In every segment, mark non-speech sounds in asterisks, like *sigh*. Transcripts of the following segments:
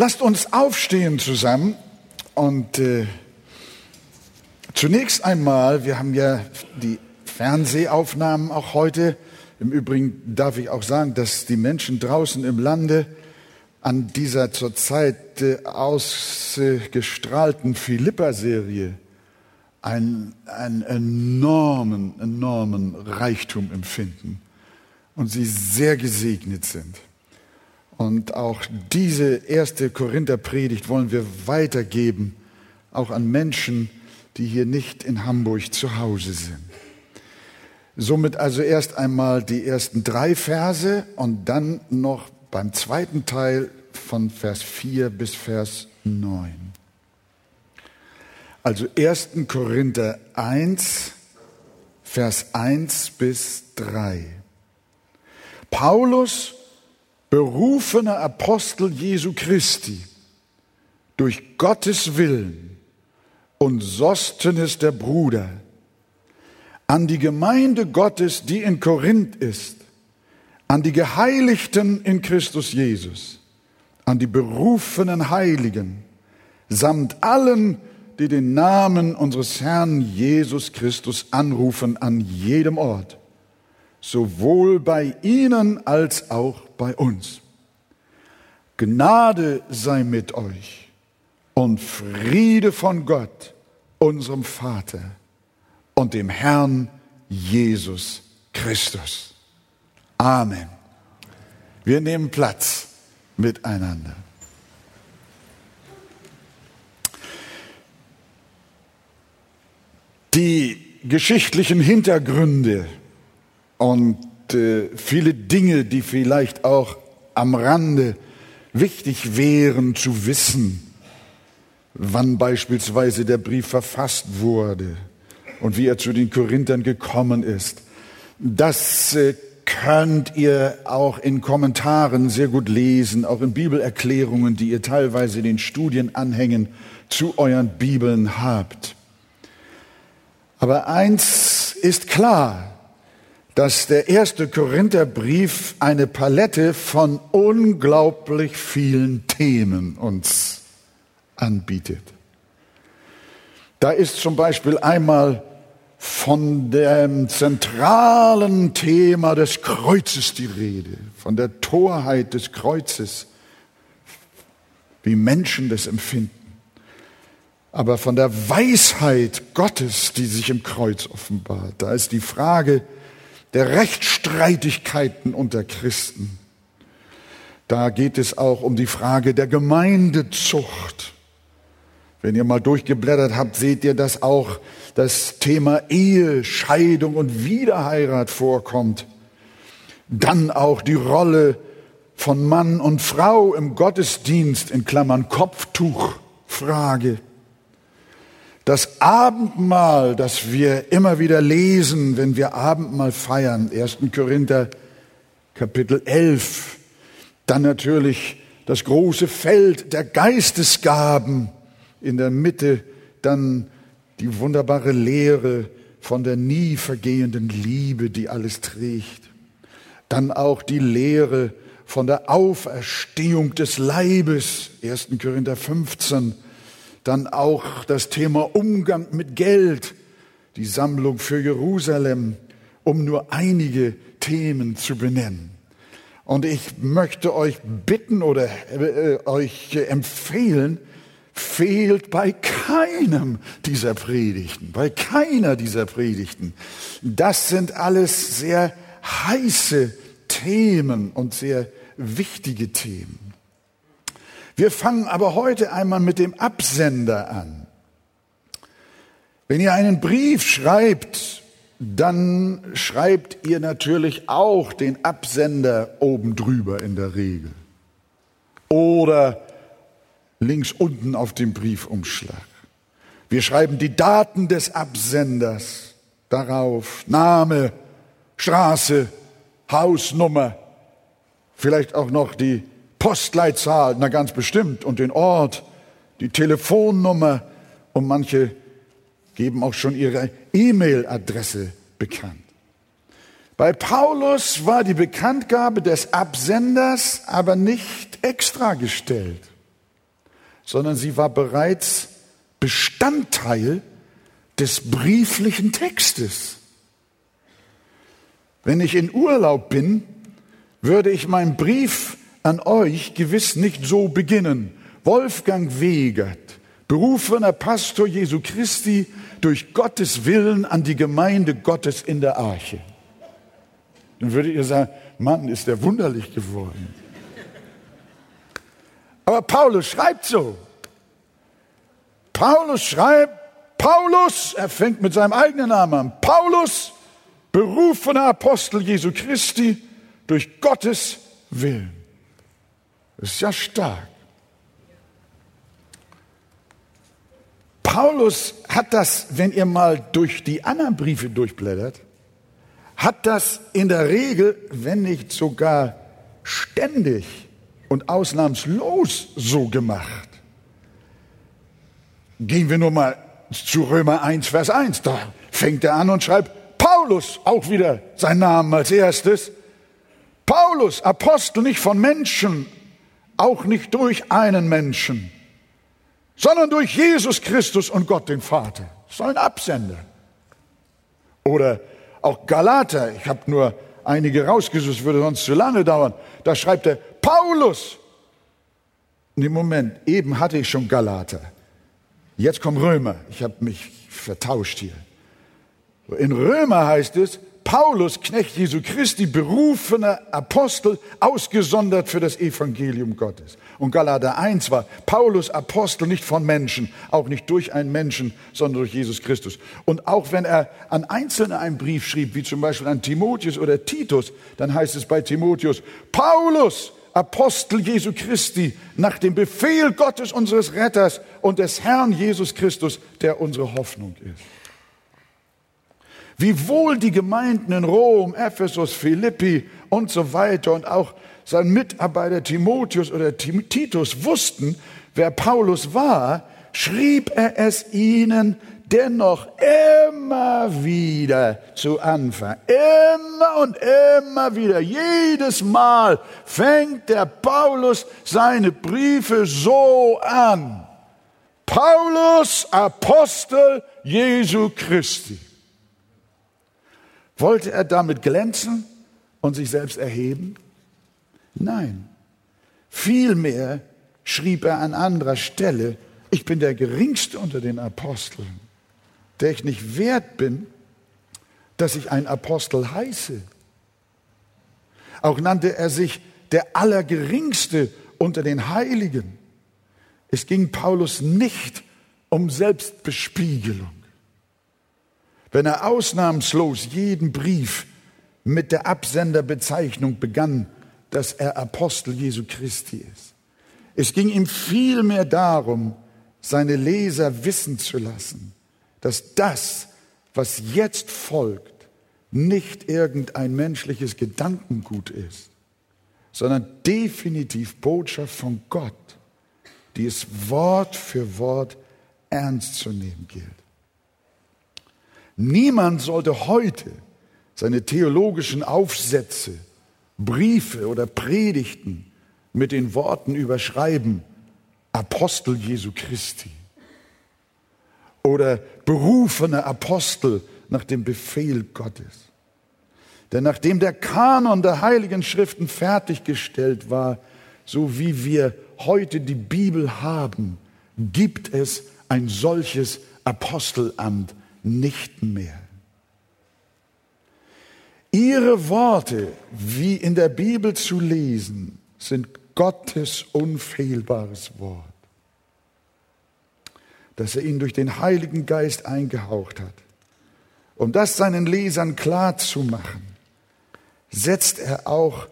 Lasst uns aufstehen zusammen und äh, zunächst einmal, wir haben ja die Fernsehaufnahmen auch heute. Im Übrigen darf ich auch sagen, dass die Menschen draußen im Lande an dieser zurzeit äh, ausgestrahlten Philippa-Serie einen, einen enormen, enormen Reichtum empfinden und sie sehr gesegnet sind. Und auch diese erste Korinther-Predigt wollen wir weitergeben, auch an Menschen, die hier nicht in Hamburg zu Hause sind. Somit also erst einmal die ersten drei Verse und dann noch beim zweiten Teil von Vers 4 bis Vers 9. Also 1. Korinther 1, Vers 1 bis 3. Paulus berufener Apostel Jesu Christi, durch Gottes Willen und Sostenes der Bruder, an die Gemeinde Gottes, die in Korinth ist, an die Geheiligten in Christus Jesus, an die berufenen Heiligen, samt allen, die den Namen unseres Herrn Jesus Christus anrufen an jedem Ort sowohl bei ihnen als auch bei uns. Gnade sei mit euch und Friede von Gott, unserem Vater und dem Herrn Jesus Christus. Amen. Wir nehmen Platz miteinander. Die geschichtlichen Hintergründe und äh, viele Dinge, die vielleicht auch am Rande wichtig wären zu wissen, wann beispielsweise der Brief verfasst wurde und wie er zu den Korinthern gekommen ist. Das äh, könnt ihr auch in Kommentaren sehr gut lesen, auch in Bibelerklärungen, die ihr teilweise den Studienanhängen zu euren Bibeln habt. Aber eins ist klar, dass der erste Korintherbrief eine Palette von unglaublich vielen Themen uns anbietet. Da ist zum Beispiel einmal von dem zentralen Thema des Kreuzes die Rede, von der Torheit des Kreuzes, wie Menschen das empfinden, aber von der Weisheit Gottes, die sich im Kreuz offenbart. Da ist die Frage, der Rechtsstreitigkeiten unter Christen. Da geht es auch um die Frage der Gemeindezucht. Wenn ihr mal durchgeblättert habt, seht ihr, dass auch das Thema Ehe, Scheidung und Wiederheirat vorkommt. Dann auch die Rolle von Mann und Frau im Gottesdienst in Klammern Kopftuchfrage. Das Abendmahl, das wir immer wieder lesen, wenn wir Abendmahl feiern, 1. Korinther Kapitel 11, dann natürlich das große Feld der Geistesgaben, in der Mitte dann die wunderbare Lehre von der nie vergehenden Liebe, die alles trägt. Dann auch die Lehre von der Auferstehung des Leibes, 1. Korinther 15, dann auch das Thema Umgang mit Geld, die Sammlung für Jerusalem, um nur einige Themen zu benennen. Und ich möchte euch bitten oder äh, euch empfehlen, fehlt bei keinem dieser Predigten, bei keiner dieser Predigten. Das sind alles sehr heiße Themen und sehr wichtige Themen. Wir fangen aber heute einmal mit dem Absender an. Wenn ihr einen Brief schreibt, dann schreibt ihr natürlich auch den Absender oben drüber in der Regel. Oder links unten auf dem Briefumschlag. Wir schreiben die Daten des Absenders darauf. Name, Straße, Hausnummer, vielleicht auch noch die Postleitzahl, na ganz bestimmt, und den Ort, die Telefonnummer und manche geben auch schon ihre E-Mail-Adresse bekannt. Bei Paulus war die Bekanntgabe des Absenders aber nicht extra gestellt. sondern sie war bereits Bestandteil des brieflichen Textes. Wenn ich in Urlaub bin, würde ich meinen Brief an euch gewiss nicht so beginnen. Wolfgang Wegert, berufener Pastor Jesu Christi, durch Gottes Willen an die Gemeinde Gottes in der Arche. Dann würdet ihr sagen, Mann, ist der wunderlich geworden. Aber Paulus schreibt so. Paulus schreibt, Paulus, er fängt mit seinem eigenen Namen an, Paulus, berufener Apostel Jesu Christi, durch Gottes Willen. Das ist ja stark. Paulus hat das, wenn ihr mal durch die anderen Briefe durchblättert, hat das in der Regel, wenn nicht sogar ständig und ausnahmslos so gemacht. Gehen wir nur mal zu Römer 1, Vers 1. Da fängt er an und schreibt Paulus, auch wieder sein Name als erstes. Paulus, Apostel nicht von Menschen, auch nicht durch einen Menschen, sondern durch Jesus Christus und Gott den Vater. Das ist Absender. Oder auch Galater, ich habe nur einige rausgesucht, würde sonst zu lange dauern. Da schreibt er Paulus. Nee, Moment, eben hatte ich schon Galater. Jetzt kommt Römer. Ich habe mich vertauscht hier. In Römer heißt es, Paulus, Knecht Jesu Christi, berufener Apostel, ausgesondert für das Evangelium Gottes. Und Galater 1 war Paulus Apostel nicht von Menschen, auch nicht durch einen Menschen, sondern durch Jesus Christus. Und auch wenn er an Einzelne einen Brief schrieb, wie zum Beispiel an Timotheus oder Titus, dann heißt es bei Timotheus, Paulus, Apostel Jesu Christi, nach dem Befehl Gottes unseres Retters und des Herrn Jesus Christus, der unsere Hoffnung ist. Wie wohl die Gemeinden in Rom, Ephesus, Philippi und so weiter und auch sein Mitarbeiter Timotheus oder Titus wussten, wer Paulus war, schrieb er es ihnen dennoch immer wieder zu Anfang. Immer und immer wieder. Jedes Mal fängt der Paulus seine Briefe so an. Paulus, Apostel Jesu Christi. Wollte er damit glänzen und sich selbst erheben? Nein. Vielmehr schrieb er an anderer Stelle, ich bin der geringste unter den Aposteln, der ich nicht wert bin, dass ich ein Apostel heiße. Auch nannte er sich der Allergeringste unter den Heiligen. Es ging Paulus nicht um Selbstbespiegelung wenn er ausnahmslos jeden Brief mit der Absenderbezeichnung begann, dass er Apostel Jesu Christi ist. Es ging ihm vielmehr darum, seine Leser wissen zu lassen, dass das, was jetzt folgt, nicht irgendein menschliches Gedankengut ist, sondern definitiv Botschaft von Gott, die es Wort für Wort ernst zu nehmen gilt. Niemand sollte heute seine theologischen Aufsätze, Briefe oder Predigten mit den Worten überschreiben, Apostel Jesu Christi oder berufene Apostel nach dem Befehl Gottes. Denn nachdem der Kanon der heiligen Schriften fertiggestellt war, so wie wir heute die Bibel haben, gibt es ein solches Apostelamt nicht mehr. Ihre Worte, wie in der Bibel zu lesen, sind Gottes unfehlbares Wort, das er ihnen durch den Heiligen Geist eingehaucht hat. Um das seinen Lesern klar zu machen, setzt er auch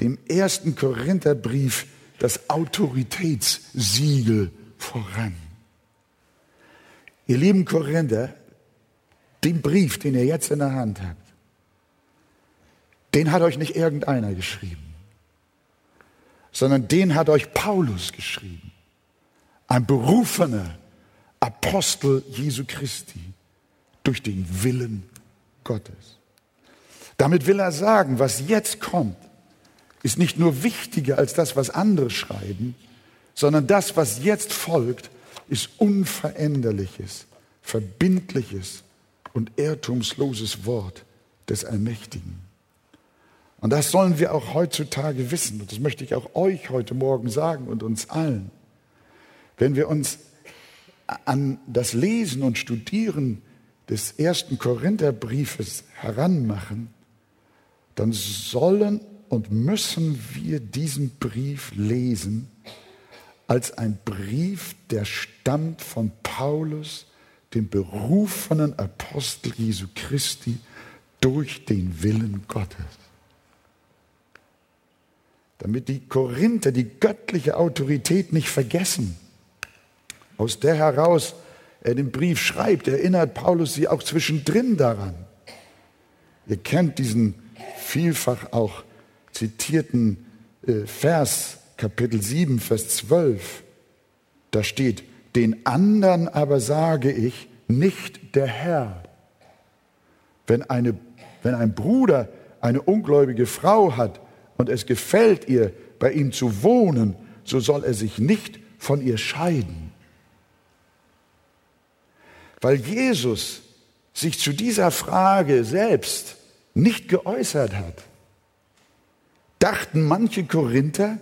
dem ersten Korintherbrief das Autoritätssiegel voran. Ihr lieben Korinther, den Brief, den ihr jetzt in der Hand habt, den hat euch nicht irgendeiner geschrieben, sondern den hat euch Paulus geschrieben. Ein berufener Apostel Jesu Christi durch den Willen Gottes. Damit will er sagen, was jetzt kommt, ist nicht nur wichtiger als das, was andere schreiben, sondern das, was jetzt folgt, ist unveränderliches, verbindliches und irrtumsloses Wort des Allmächtigen. Und das sollen wir auch heutzutage wissen. Und das möchte ich auch euch heute Morgen sagen und uns allen. Wenn wir uns an das Lesen und Studieren des ersten Korintherbriefes heranmachen, dann sollen und müssen wir diesen Brief lesen als ein Brief, der stammt von Paulus, dem berufenen Apostel Jesu Christi, durch den Willen Gottes. Damit die Korinther die göttliche Autorität nicht vergessen, aus der heraus er den Brief schreibt, erinnert Paulus sie auch zwischendrin daran. Ihr kennt diesen vielfach auch zitierten äh, Vers, Kapitel 7, Vers 12. Da steht, den anderen aber sage ich, nicht der Herr. Wenn, eine, wenn ein Bruder eine ungläubige Frau hat und es gefällt ihr, bei ihm zu wohnen, so soll er sich nicht von ihr scheiden. Weil Jesus sich zu dieser Frage selbst nicht geäußert hat, dachten manche Korinther,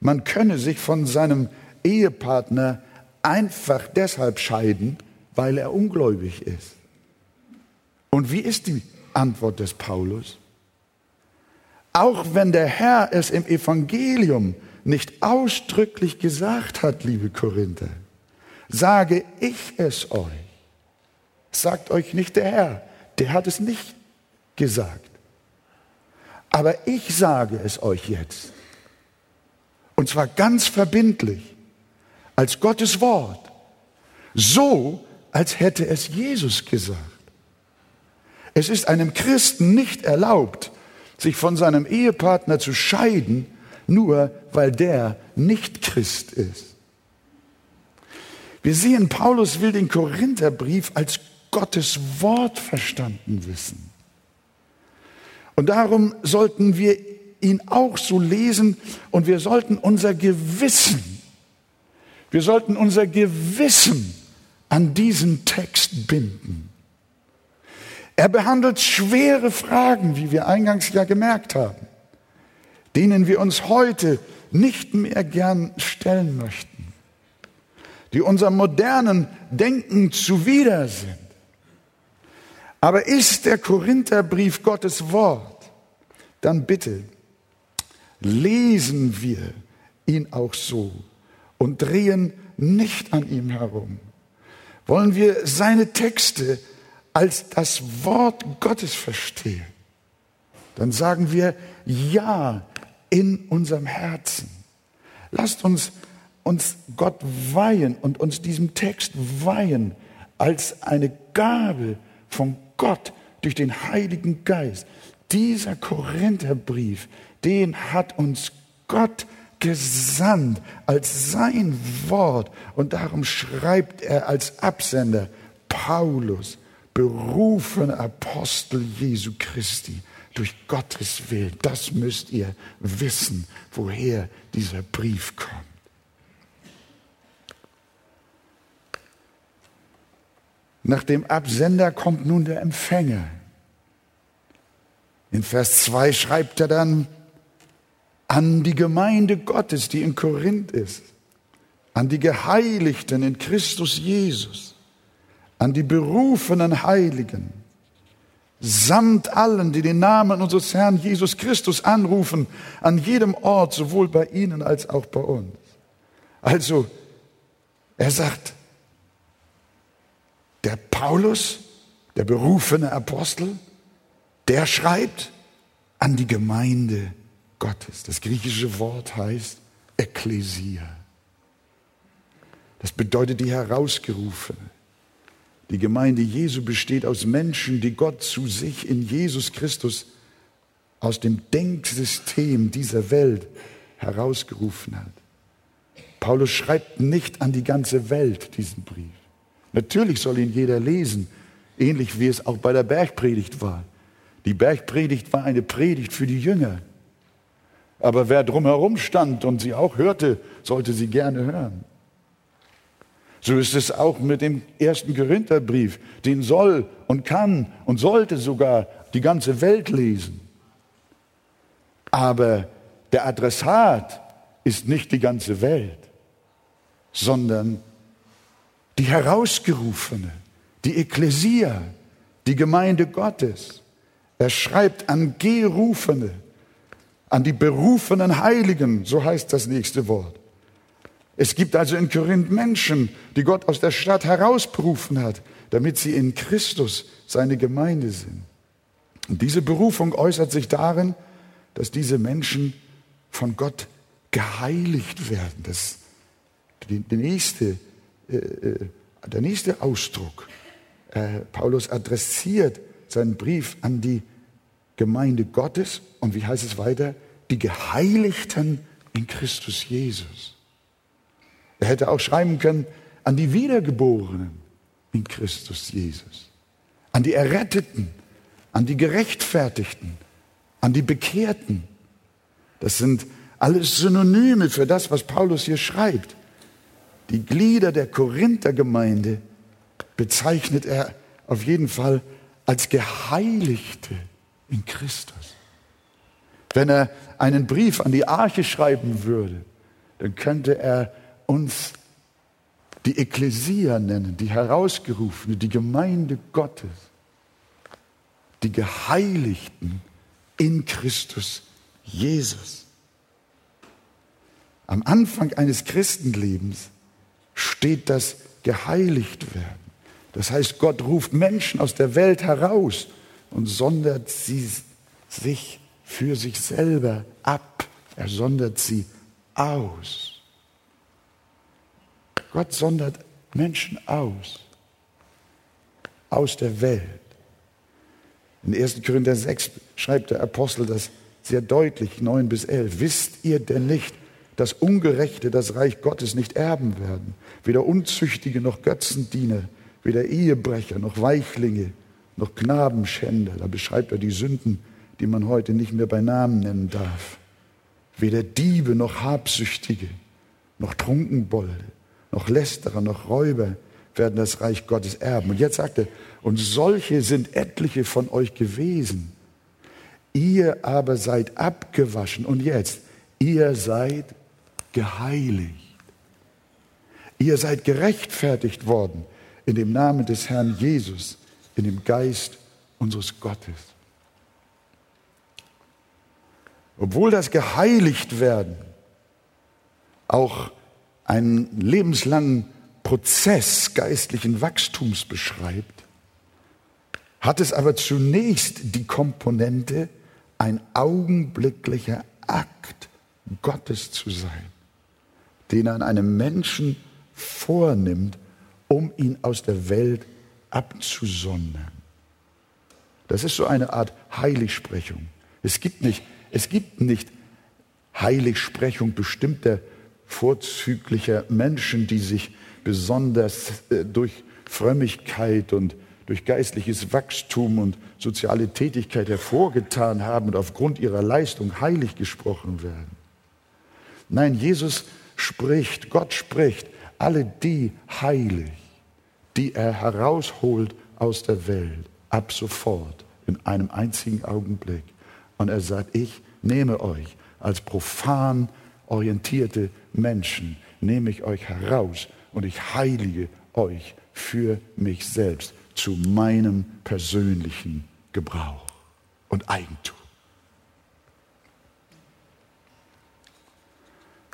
man könne sich von seinem Ehepartner einfach deshalb scheiden, weil er ungläubig ist. Und wie ist die Antwort des Paulus? Auch wenn der Herr es im Evangelium nicht ausdrücklich gesagt hat, liebe Korinther, sage ich es euch. Sagt euch nicht der Herr, der hat es nicht gesagt. Aber ich sage es euch jetzt. Und zwar ganz verbindlich, als Gottes Wort. So, als hätte es Jesus gesagt. Es ist einem Christen nicht erlaubt, sich von seinem Ehepartner zu scheiden, nur weil der nicht Christ ist. Wir sehen, Paulus will den Korintherbrief als Gottes Wort verstanden wissen. Und darum sollten wir ihn auch so lesen und wir sollten unser Gewissen, wir sollten unser Gewissen an diesen Text binden. Er behandelt schwere Fragen, wie wir eingangs ja gemerkt haben, denen wir uns heute nicht mehr gern stellen möchten, die unserem modernen Denken zuwider sind. Aber ist der Korintherbrief Gottes Wort, dann bitte lesen wir ihn auch so und drehen nicht an ihm herum. Wollen wir seine Texte als das Wort Gottes verstehen, dann sagen wir Ja in unserem Herzen. Lasst uns uns Gott weihen und uns diesem Text weihen als eine Gabe von Gott durch den Heiligen Geist. Dieser Korintherbrief, den hat uns Gott gesandt als sein Wort. Und darum schreibt er als Absender Paulus, berufener Apostel Jesu Christi, durch Gottes Willen. Das müsst ihr wissen, woher dieser Brief kommt. Nach dem Absender kommt nun der Empfänger. In Vers 2 schreibt er dann an die Gemeinde Gottes, die in Korinth ist, an die Geheiligten in Christus Jesus, an die berufenen Heiligen, samt allen, die den Namen unseres Herrn Jesus Christus anrufen, an jedem Ort, sowohl bei ihnen als auch bei uns. Also, er sagt, der Paulus, der berufene Apostel, der schreibt an die Gemeinde Gottes. Das griechische Wort heißt Ekklesia. Das bedeutet die Herausgerufene. Die Gemeinde Jesu besteht aus Menschen, die Gott zu sich in Jesus Christus aus dem Denksystem dieser Welt herausgerufen hat. Paulus schreibt nicht an die ganze Welt diesen Brief. Natürlich soll ihn jeder lesen, ähnlich wie es auch bei der Bergpredigt war. Die Bergpredigt war eine Predigt für die Jünger. Aber wer drumherum stand und sie auch hörte, sollte sie gerne hören. So ist es auch mit dem ersten Korintherbrief. Den soll und kann und sollte sogar die ganze Welt lesen. Aber der Adressat ist nicht die ganze Welt, sondern die Herausgerufene, die Ekklesia, die Gemeinde Gottes. Er schreibt an Gerufene, an die berufenen Heiligen, so heißt das nächste Wort. Es gibt also in Korinth Menschen, die Gott aus der Stadt herausberufen hat, damit sie in Christus seine Gemeinde sind. Und diese Berufung äußert sich darin, dass diese Menschen von Gott geheiligt werden. Das die, die nächste, äh, äh, der nächste Ausdruck. Äh, Paulus adressiert seinen Brief an die Gemeinde Gottes und wie heißt es weiter? Die Geheiligten in Christus Jesus. Er hätte auch schreiben können an die Wiedergeborenen in Christus Jesus, an die Erretteten, an die Gerechtfertigten, an die Bekehrten. Das sind alles Synonyme für das, was Paulus hier schreibt. Die Glieder der Korinthergemeinde bezeichnet er auf jeden Fall als Geheiligte in Christus. Wenn er einen Brief an die Arche schreiben würde, dann könnte er uns die Ekklesia nennen, die Herausgerufene, die Gemeinde Gottes, die Geheiligten in Christus Jesus. Am Anfang eines Christenlebens steht das geheiligt werden. Das heißt, Gott ruft Menschen aus der Welt heraus und sondert sie sich für sich selber ab. Er sondert sie aus. Gott sondert Menschen aus, aus der Welt. In 1. Korinther 6 schreibt der Apostel das sehr deutlich, 9 bis 11. Wisst ihr denn nicht, dass Ungerechte das Reich Gottes nicht erben werden? Weder Unzüchtige noch Götzendiener, weder Ehebrecher noch Weichlinge noch Knabenschänder. Da beschreibt er die Sünden, die man heute nicht mehr bei Namen nennen darf. Weder Diebe noch Habsüchtige noch Trunkenbolde noch Lästerer, noch Räuber werden das Reich Gottes erben. Und jetzt sagt er, und solche sind etliche von euch gewesen. Ihr aber seid abgewaschen. Und jetzt, ihr seid geheiligt. Ihr seid gerechtfertigt worden in dem Namen des Herrn Jesus, in dem Geist unseres Gottes. Obwohl das geheiligt werden auch einen lebenslangen Prozess geistlichen Wachstums beschreibt, hat es aber zunächst die Komponente, ein augenblicklicher Akt Gottes zu sein, den er an einem Menschen vornimmt, um ihn aus der Welt abzusondern. Das ist so eine Art Heiligsprechung. Es gibt nicht, es gibt nicht Heiligsprechung bestimmter vorzüglicher Menschen, die sich besonders äh, durch Frömmigkeit und durch geistliches Wachstum und soziale Tätigkeit hervorgetan haben und aufgrund ihrer Leistung heilig gesprochen werden. Nein, Jesus spricht, Gott spricht, alle die heilig, die er herausholt aus der Welt, ab sofort, in einem einzigen Augenblick. Und er sagt, ich nehme euch als profan orientierte Menschen nehme ich euch heraus und ich heilige euch für mich selbst zu meinem persönlichen Gebrauch und Eigentum.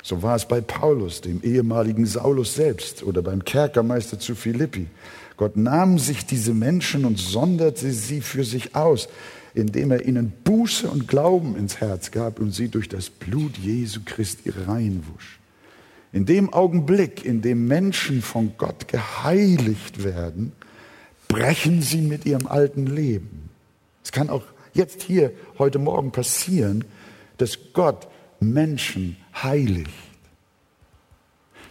So war es bei Paulus, dem ehemaligen Saulus selbst oder beim Kerkermeister zu Philippi. Gott nahm sich diese Menschen und sonderte sie für sich aus, indem er ihnen Buße und Glauben ins Herz gab und sie durch das Blut Jesu Christi reinwusch. In dem Augenblick, in dem Menschen von Gott geheiligt werden, brechen sie mit ihrem alten Leben. Es kann auch jetzt hier, heute Morgen passieren, dass Gott Menschen heiligt.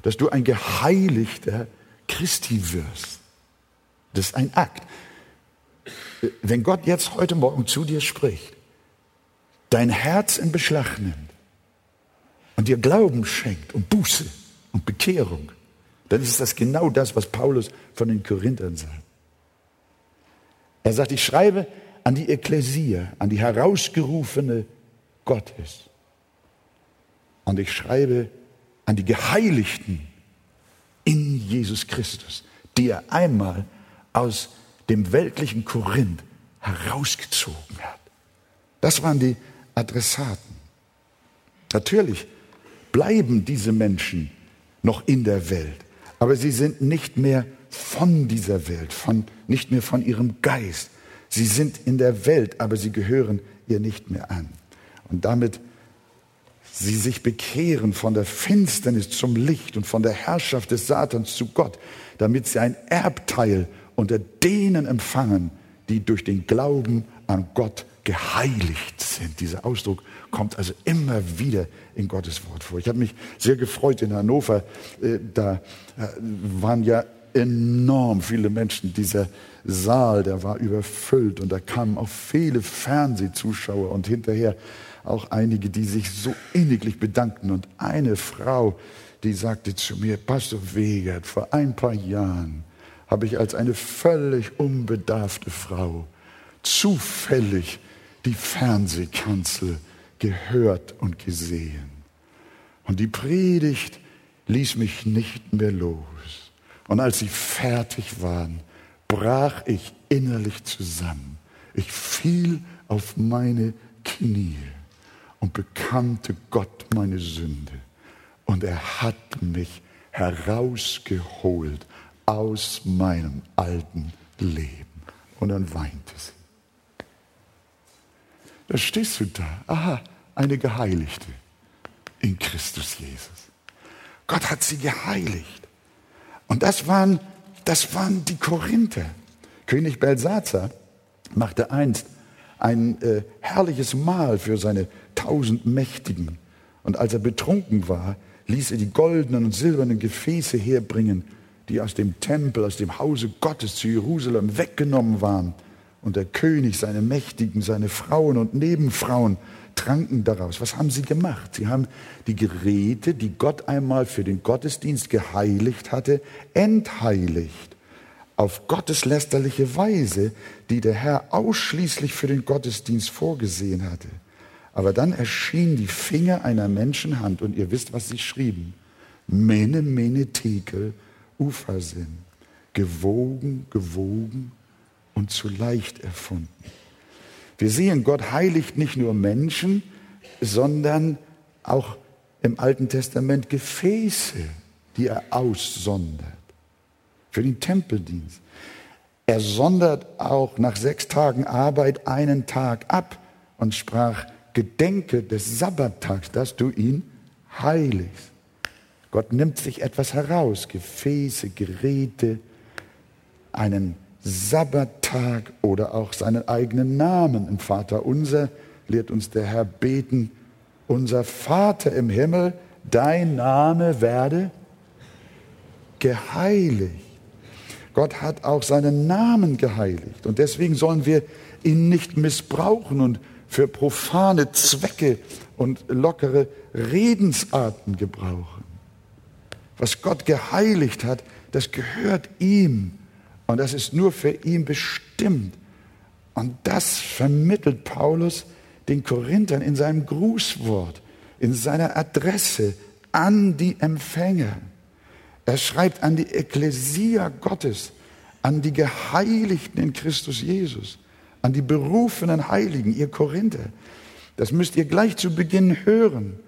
Dass du ein geheiligter Christi wirst. Das ist ein Akt. Wenn Gott jetzt heute Morgen zu dir spricht, dein Herz in Beschlag nimmt und dir Glauben schenkt und Buße und Bekehrung, dann ist das genau das, was Paulus von den Korinthern sagt. Er sagt, ich schreibe an die Ekklesia, an die herausgerufene Gottes. Und ich schreibe an die Geheiligten in Jesus Christus, die er einmal aus dem weltlichen Korinth herausgezogen hat. Das waren die Adressaten. Natürlich bleiben diese Menschen noch in der Welt, aber sie sind nicht mehr von dieser Welt, von, nicht mehr von ihrem Geist. Sie sind in der Welt, aber sie gehören ihr nicht mehr an. Und damit sie sich bekehren von der Finsternis zum Licht und von der Herrschaft des Satans zu Gott, damit sie ein Erbteil unter denen empfangen, die durch den Glauben an Gott geheiligt sind. Dieser Ausdruck kommt also immer wieder in Gottes Wort vor. Ich habe mich sehr gefreut in Hannover. Äh, da äh, waren ja enorm viele Menschen. Dieser Saal, der war überfüllt und da kamen auch viele Fernsehzuschauer und hinterher auch einige, die sich so inniglich bedankten. Und eine Frau, die sagte zu mir, Pastor Wegert, vor ein paar Jahren habe ich als eine völlig unbedarfte Frau zufällig die Fernsehkanzel gehört und gesehen. Und die Predigt ließ mich nicht mehr los. Und als sie fertig waren, brach ich innerlich zusammen. Ich fiel auf meine Knie und bekannte Gott meine Sünde. Und er hat mich herausgeholt aus meinem alten Leben. Und dann weinte sie. Da stehst du da. Aha, eine Geheiligte in Christus Jesus. Gott hat sie geheiligt. Und das waren, das waren die Korinther. König Belsazar machte einst ein äh, herrliches Mahl für seine tausend Mächtigen. Und als er betrunken war, ließ er die goldenen und silbernen Gefäße herbringen, die aus dem Tempel, aus dem Hause Gottes zu Jerusalem weggenommen waren. Und der König, seine Mächtigen, seine Frauen und Nebenfrauen tranken daraus. Was haben sie gemacht? Sie haben die Geräte, die Gott einmal für den Gottesdienst geheiligt hatte, entheiligt. Auf gotteslästerliche Weise, die der Herr ausschließlich für den Gottesdienst vorgesehen hatte. Aber dann erschienen die Finger einer Menschenhand und ihr wisst, was sie schrieben. Mene, mene, tekel, Ufersinn. Gewogen, gewogen und zu leicht erfunden. Wir sehen, Gott heiligt nicht nur Menschen, sondern auch im Alten Testament Gefäße, die er aussondert für den Tempeldienst. Er sondert auch nach sechs Tagen Arbeit einen Tag ab und sprach, Gedenke des Sabbattags, dass du ihn heiligst. Gott nimmt sich etwas heraus, Gefäße, Geräte, einen Sabbattag oder auch seinen eigenen Namen. Im Vater unser lehrt uns der Herr beten, unser Vater im Himmel, dein Name werde geheiligt. Gott hat auch seinen Namen geheiligt und deswegen sollen wir ihn nicht missbrauchen und für profane Zwecke und lockere Redensarten gebrauchen. Was Gott geheiligt hat, das gehört ihm. Und das ist nur für ihn bestimmt. Und das vermittelt Paulus den Korinthern in seinem Grußwort, in seiner Adresse an die Empfänger. Er schreibt an die Ekklesia Gottes, an die Geheiligten in Christus Jesus, an die berufenen Heiligen, ihr Korinther. Das müsst ihr gleich zu Beginn hören.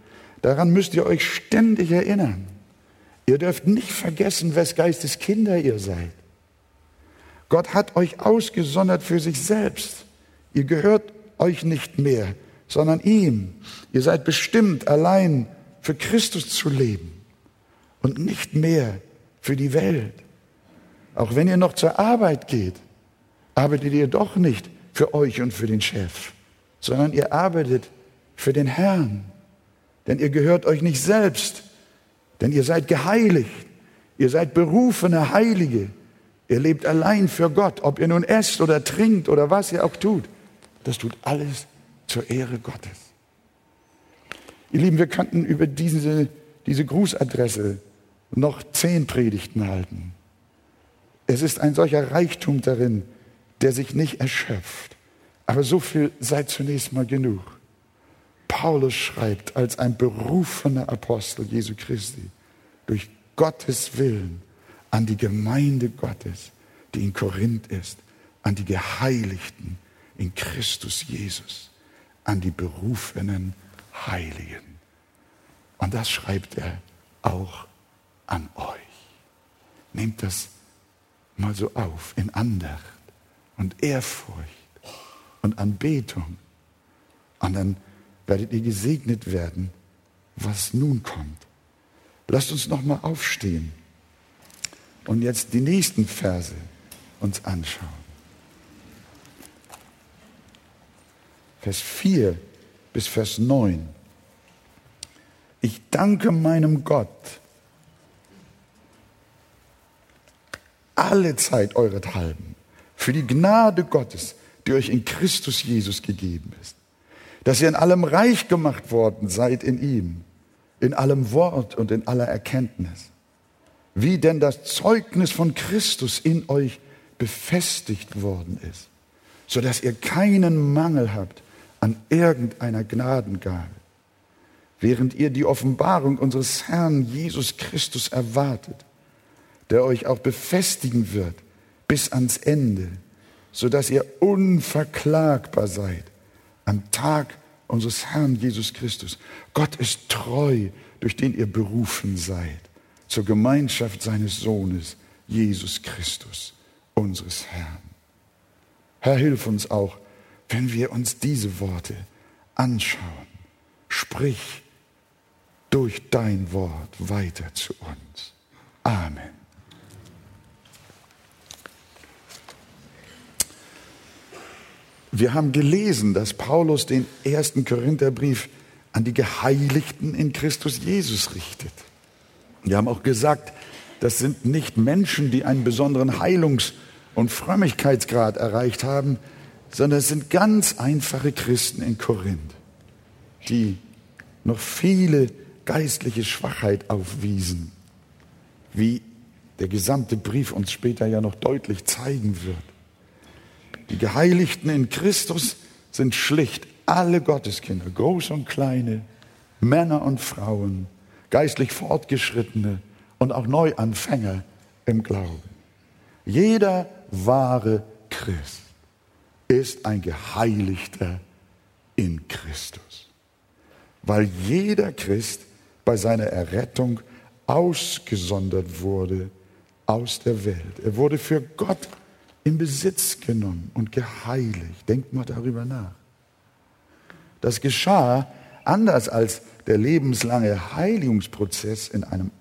Daran müsst ihr euch ständig erinnern. Ihr dürft nicht vergessen, wes Geistes Kinder ihr seid. Gott hat euch ausgesondert für sich selbst. Ihr gehört euch nicht mehr, sondern ihm. Ihr seid bestimmt, allein für Christus zu leben und nicht mehr für die Welt. Auch wenn ihr noch zur Arbeit geht, arbeitet ihr doch nicht für euch und für den Chef, sondern ihr arbeitet für den Herrn. Denn ihr gehört euch nicht selbst, denn ihr seid geheiligt. Ihr seid berufene Heilige. Ihr lebt allein für Gott, ob ihr nun esst oder trinkt oder was ihr auch tut. Das tut alles zur Ehre Gottes. Ihr Lieben, wir könnten über diese, diese Grußadresse noch zehn Predigten halten. Es ist ein solcher Reichtum darin, der sich nicht erschöpft. Aber so viel sei zunächst mal genug. Paulus schreibt als ein berufener Apostel Jesu Christi durch Gottes Willen an die Gemeinde Gottes, die in Korinth ist, an die Geheiligten in Christus Jesus, an die berufenen Heiligen. Und das schreibt er auch an euch. Nehmt das mal so auf in Andacht und Ehrfurcht und Anbetung. Und dann werdet ihr gesegnet werden, was nun kommt. Lasst uns noch mal aufstehen und jetzt die nächsten Verse uns anschauen. Vers 4 bis Vers 9. Ich danke meinem Gott alle Zeit eurethalben für die Gnade Gottes, die euch in Christus Jesus gegeben ist, dass ihr in allem reich gemacht worden seid in ihm, in allem Wort und in aller Erkenntnis, wie denn das Zeugnis von Christus in euch befestigt worden ist, so dass ihr keinen Mangel habt an irgendeiner Gnadengabe, während ihr die Offenbarung unseres Herrn Jesus Christus erwartet, der euch auch befestigen wird bis ans Ende, so dass ihr unverklagbar seid am Tag unseres Herrn Jesus Christus. Gott ist treu, durch den ihr berufen seid, zur Gemeinschaft seines Sohnes, Jesus Christus, unseres Herrn. Herr, hilf uns auch, wenn wir uns diese Worte anschauen. Sprich durch dein Wort weiter zu uns. Amen. Wir haben gelesen, dass Paulus den ersten Korintherbrief an die Geheiligten in Christus Jesus richtet. Wir haben auch gesagt, das sind nicht Menschen, die einen besonderen Heilungs- und Frömmigkeitsgrad erreicht haben, sondern es sind ganz einfache Christen in Korinth, die noch viele geistliche Schwachheit aufwiesen, wie der gesamte Brief uns später ja noch deutlich zeigen wird. Die Geheiligten in Christus sind schlicht alle Gotteskinder, große und kleine, Männer und Frauen, geistlich Fortgeschrittene und auch Neuanfänger im Glauben. Jeder wahre Christ ist ein Geheiligter in Christus, weil jeder Christ bei seiner Errettung ausgesondert wurde aus der Welt. Er wurde für Gott in Besitz genommen und geheiligt. Denkt mal darüber nach. Das geschah anders als der lebenslange Heiligungsprozess in einem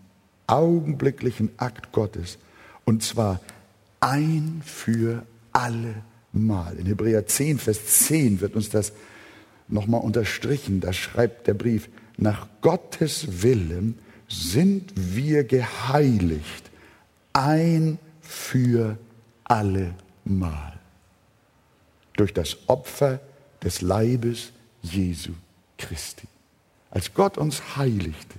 augenblicklichen Akt Gottes. Und zwar ein für alle Mal. In Hebräer 10, Vers 10 wird uns das nochmal unterstrichen. Da schreibt der Brief, nach Gottes Willen sind wir geheiligt. Ein für alle Mal. Durch das Opfer des Leibes Jesu Christi. Als Gott uns heiligte,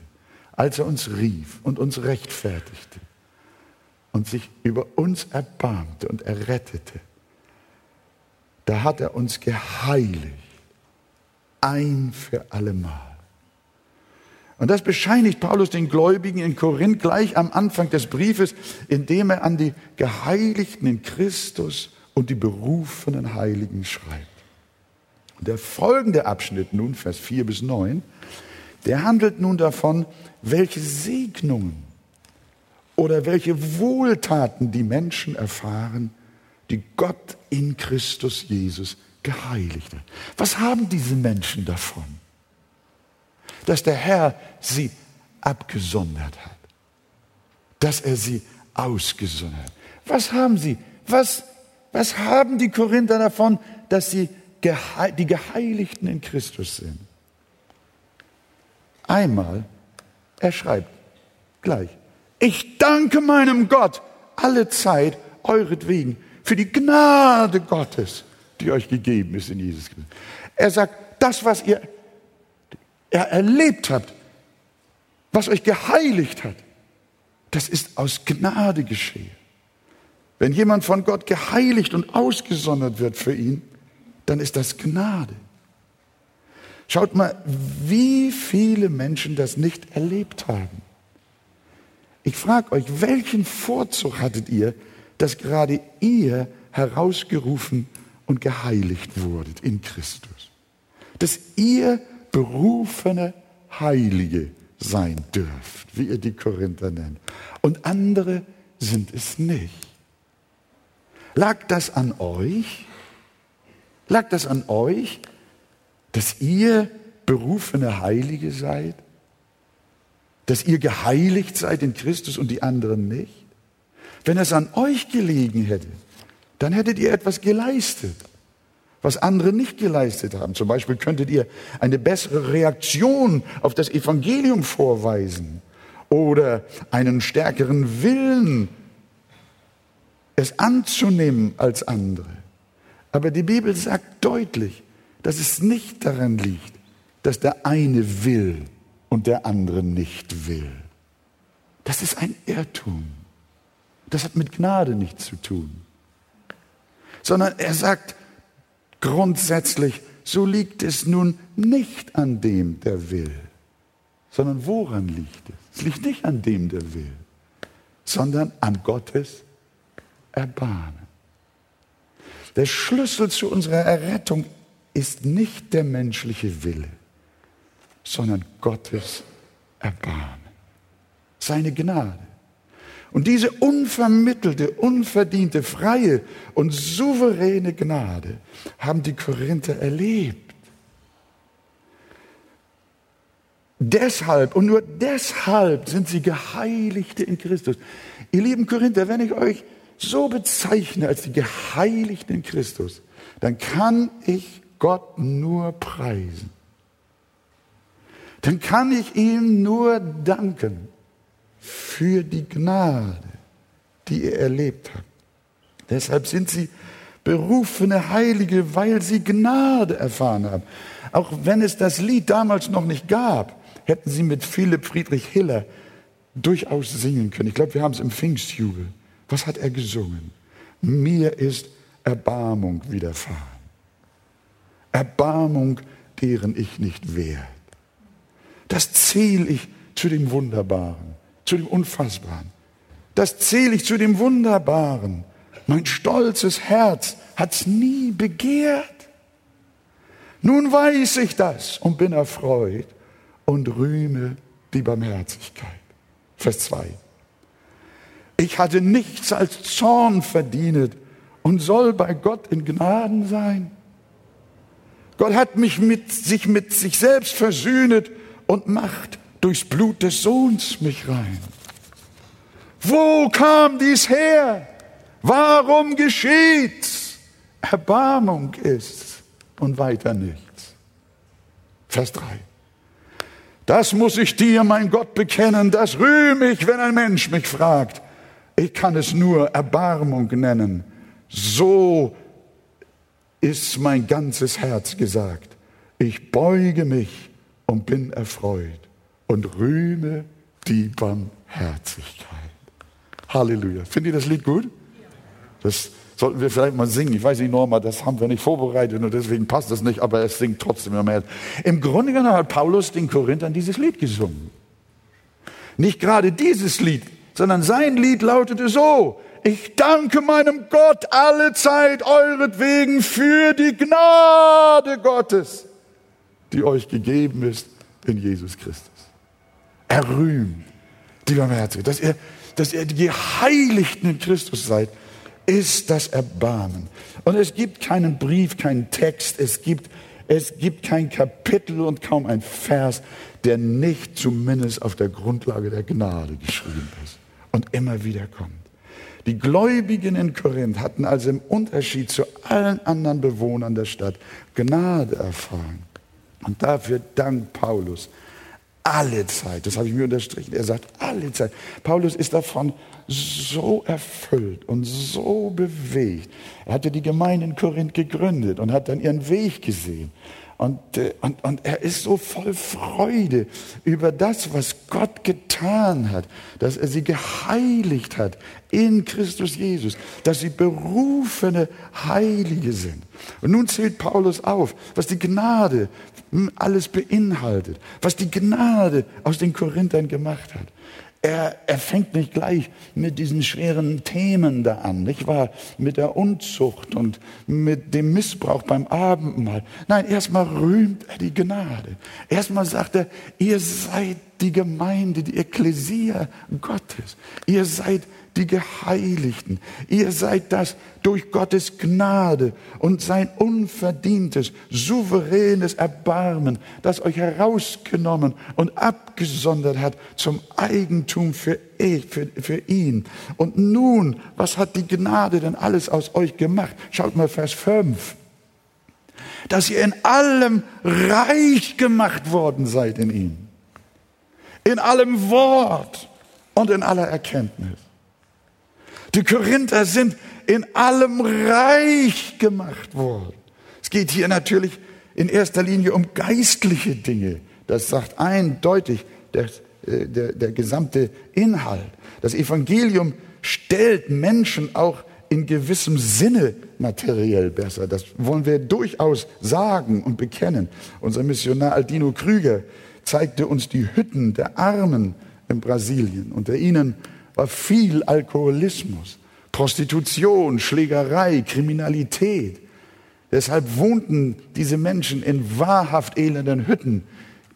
als er uns rief und uns rechtfertigte und sich über uns erbarmte und errettete, da hat er uns geheiligt, ein für allemal. Und das bescheinigt Paulus den Gläubigen in Korinth gleich am Anfang des Briefes, indem er an die Geheiligten in Christus und die berufenen Heiligen schreibt. Und der folgende Abschnitt nun, Vers 4 bis 9, der handelt nun davon, welche Segnungen oder welche Wohltaten die Menschen erfahren, die Gott in Christus Jesus geheiligt hat. Was haben diese Menschen davon? Dass der Herr sie abgesondert hat, dass er sie ausgesondert hat. Was haben sie? Was, was haben die Korinther davon, dass sie die Geheiligten in Christus sind? Einmal, er schreibt gleich, ich danke meinem Gott alle Zeit euretwegen für die Gnade Gottes, die euch gegeben ist in Jesus Christus. Er sagt, das, was ihr erlebt habt, was euch geheiligt hat, das ist aus Gnade geschehen. Wenn jemand von Gott geheiligt und ausgesondert wird für ihn, dann ist das Gnade. Schaut mal, wie viele Menschen das nicht erlebt haben. Ich frage euch, welchen Vorzug hattet ihr, dass gerade ihr herausgerufen und geheiligt wurdet in Christus? Dass ihr berufene Heilige sein dürft, wie ihr die Korinther nennt. Und andere sind es nicht. Lag das an euch? Lag das an euch, dass ihr berufene Heilige seid? Dass ihr geheiligt seid in Christus und die anderen nicht? Wenn es an euch gelegen hätte, dann hättet ihr etwas geleistet, was andere nicht geleistet haben. Zum Beispiel könntet ihr eine bessere Reaktion auf das Evangelium vorweisen oder einen stärkeren Willen, es anzunehmen als andere. Aber die Bibel sagt deutlich, dass es nicht daran liegt, dass der eine will und der andere nicht will. Das ist ein Irrtum. Das hat mit Gnade nichts zu tun. Sondern er sagt grundsätzlich, so liegt es nun nicht an dem, der will, sondern woran liegt es? Es liegt nicht an dem, der will, sondern an Gottes Erbarmen. Der Schlüssel zu unserer Errettung ist nicht der menschliche Wille, sondern Gottes Erbarmen, seine Gnade. Und diese unvermittelte, unverdiente, freie und souveräne Gnade haben die Korinther erlebt. Deshalb und nur deshalb sind sie Geheiligte in Christus. Ihr lieben Korinther, wenn ich euch so bezeichne als die Geheiligten in Christus, dann kann ich Gott nur preisen. Dann kann ich ihm nur danken für die Gnade, die er erlebt hat. Deshalb sind sie berufene Heilige, weil sie Gnade erfahren haben. Auch wenn es das Lied damals noch nicht gab, hätten sie mit Philipp Friedrich Hiller durchaus singen können. Ich glaube, wir haben es im Pfingstjubel. Was hat er gesungen? Mir ist Erbarmung widerfahren. Erbarmung, deren ich nicht wert. Das zähle ich zu dem Wunderbaren, zu dem Unfassbaren. Das zähle ich zu dem Wunderbaren. Mein stolzes Herz hat's nie begehrt. Nun weiß ich das und bin erfreut und rühme die Barmherzigkeit. Vers 2. Ich hatte nichts als Zorn verdient und soll bei Gott in Gnaden sein. Gott hat mich mit sich mit sich selbst versöhnet und macht durchs Blut des Sohns mich rein. Wo kam dies her? Warum geschieht's? Erbarmung ist und weiter nichts. Vers 3. Das muss ich dir, mein Gott, bekennen, das rühme ich, wenn ein Mensch mich fragt. Ich kann es nur Erbarmung nennen. So ist mein ganzes Herz gesagt. Ich beuge mich und bin erfreut und rühme die Barmherzigkeit. Halleluja. Findet ihr das Lied gut? Das sollten wir vielleicht mal singen. Ich weiß nicht, Norma, das haben wir nicht vorbereitet und deswegen passt das nicht, aber es singt trotzdem immer mehr. Im Grunde genommen hat Paulus den Korinthern dieses Lied gesungen. Nicht gerade dieses Lied, sondern sein Lied lautete so, ich danke meinem Gott alle Zeit euretwegen für die Gnade Gottes, die euch gegeben ist in Jesus Christus. Er rühmt die Barmherzigkeit, dass ihr, dass ihr die Geheiligten in Christus seid, ist das Erbarmen. Und es gibt keinen Brief, keinen Text, es gibt, es gibt kein Kapitel und kaum ein Vers, der nicht zumindest auf der Grundlage der Gnade geschrieben ist und immer wieder kommt. Die Gläubigen in Korinth hatten also im Unterschied zu allen anderen Bewohnern der Stadt Gnade erfahren. Und dafür dankt Paulus alle Zeit. Das habe ich mir unterstrichen. Er sagt alle Zeit. Paulus ist davon so erfüllt und so bewegt. Er hatte die Gemeinde in Korinth gegründet und hat dann ihren Weg gesehen. Und, äh, und, und er ist so voll Freude über das, was Gott getan hat, dass er sie geheiligt hat in Christus Jesus, dass sie berufene Heilige sind. Und nun zählt Paulus auf, was die Gnade alles beinhaltet, was die Gnade aus den Korinthern gemacht hat. Er, er fängt nicht gleich mit diesen schweren Themen da an, nicht wahr? Mit der Unzucht und mit dem Missbrauch beim Abendmahl. Nein, erstmal rühmt er die Gnade. Erstmal sagt er, ihr seid die Gemeinde, die Ekklesia Gottes. Ihr seid die Geheiligten. Ihr seid das durch Gottes Gnade und sein unverdientes, souveränes Erbarmen, das euch herausgenommen und abgesondert hat zum Eigentum für, für, für ihn. Und nun, was hat die Gnade denn alles aus euch gemacht? Schaut mal Vers 5 dass ihr in allem reich gemacht worden seid in ihm. In allem Wort und in aller Erkenntnis. Die Korinther sind in allem reich gemacht worden. Es geht hier natürlich in erster Linie um geistliche Dinge. Das sagt eindeutig der, äh, der, der gesamte Inhalt. Das Evangelium stellt Menschen auch in gewissem Sinne materiell besser. Das wollen wir durchaus sagen und bekennen. Unser Missionar Aldino Krüger zeigte uns die Hütten der Armen in Brasilien. Unter ihnen war viel Alkoholismus, Prostitution, Schlägerei, Kriminalität. Deshalb wohnten diese Menschen in wahrhaft elenden Hütten.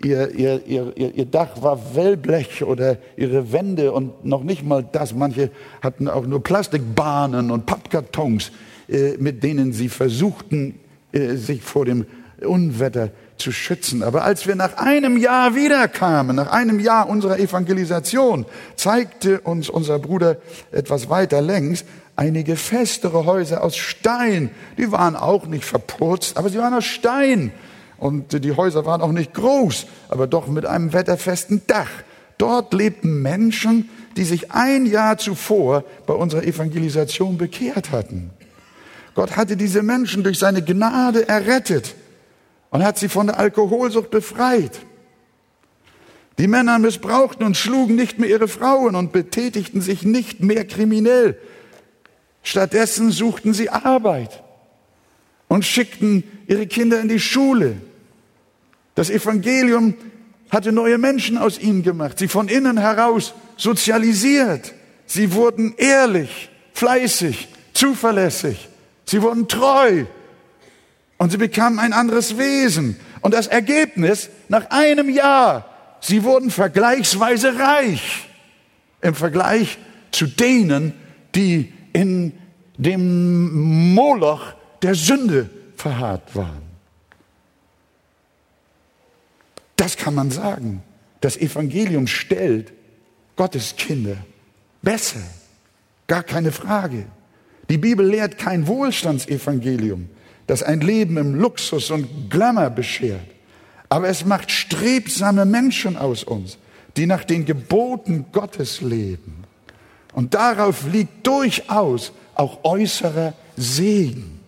Ihr, ihr, ihr, ihr Dach war Wellblech oder ihre Wände und noch nicht mal das. Manche hatten auch nur Plastikbahnen und Pappkartons, äh, mit denen sie versuchten, äh, sich vor dem Unwetter zu schützen. Aber als wir nach einem Jahr wiederkamen, nach einem Jahr unserer Evangelisation, zeigte uns unser Bruder etwas weiter längs einige festere Häuser aus Stein. Die waren auch nicht verputzt, aber sie waren aus Stein. Und die Häuser waren auch nicht groß, aber doch mit einem wetterfesten Dach. Dort lebten Menschen, die sich ein Jahr zuvor bei unserer Evangelisation bekehrt hatten. Gott hatte diese Menschen durch seine Gnade errettet und hat sie von der Alkoholsucht befreit. Die Männer missbrauchten und schlugen nicht mehr ihre Frauen und betätigten sich nicht mehr kriminell. Stattdessen suchten sie Arbeit und schickten ihre Kinder in die Schule. Das Evangelium hatte neue Menschen aus ihnen gemacht, sie von innen heraus sozialisiert. Sie wurden ehrlich, fleißig, zuverlässig. Sie wurden treu. Und sie bekamen ein anderes Wesen. Und das Ergebnis, nach einem Jahr, sie wurden vergleichsweise reich im Vergleich zu denen, die in dem Moloch der Sünde verharrt waren. Das kann man sagen. Das Evangelium stellt Gottes Kinder besser. Gar keine Frage. Die Bibel lehrt kein Wohlstandsevangelium das ein Leben im Luxus und Glamour beschert. Aber es macht strebsame Menschen aus uns, die nach den Geboten Gottes leben. Und darauf liegt durchaus auch äußerer Segen.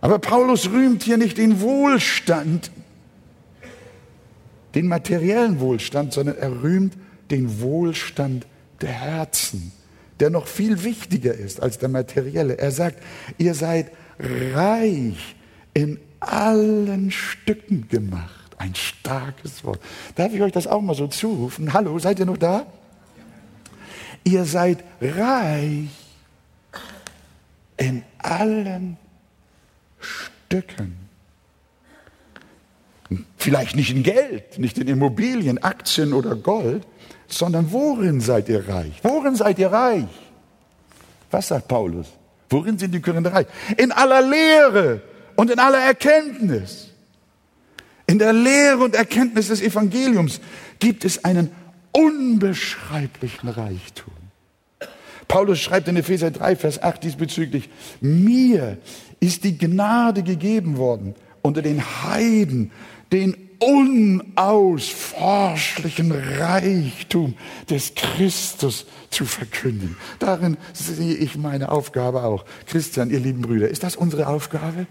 Aber Paulus rühmt hier nicht den Wohlstand, den materiellen Wohlstand, sondern er rühmt den Wohlstand der Herzen der noch viel wichtiger ist als der materielle. Er sagt, ihr seid reich in allen Stücken gemacht. Ein starkes Wort. Darf ich euch das auch mal so zurufen? Hallo, seid ihr noch da? Ihr seid reich in allen Stücken. Vielleicht nicht in Geld, nicht in Immobilien, Aktien oder Gold, sondern worin seid ihr reich? Worin seid ihr reich? Was sagt Paulus? Worin sind die Korinther reich? In aller Lehre und in aller Erkenntnis. In der Lehre und Erkenntnis des Evangeliums gibt es einen unbeschreiblichen Reichtum. Paulus schreibt in Epheser 3, Vers 8 diesbezüglich, mir ist die Gnade gegeben worden, unter den Heiden den unausforschlichen Reichtum des Christus zu verkünden. Darin sehe ich meine Aufgabe auch. Christian, ihr lieben Brüder, ist das unsere Aufgabe?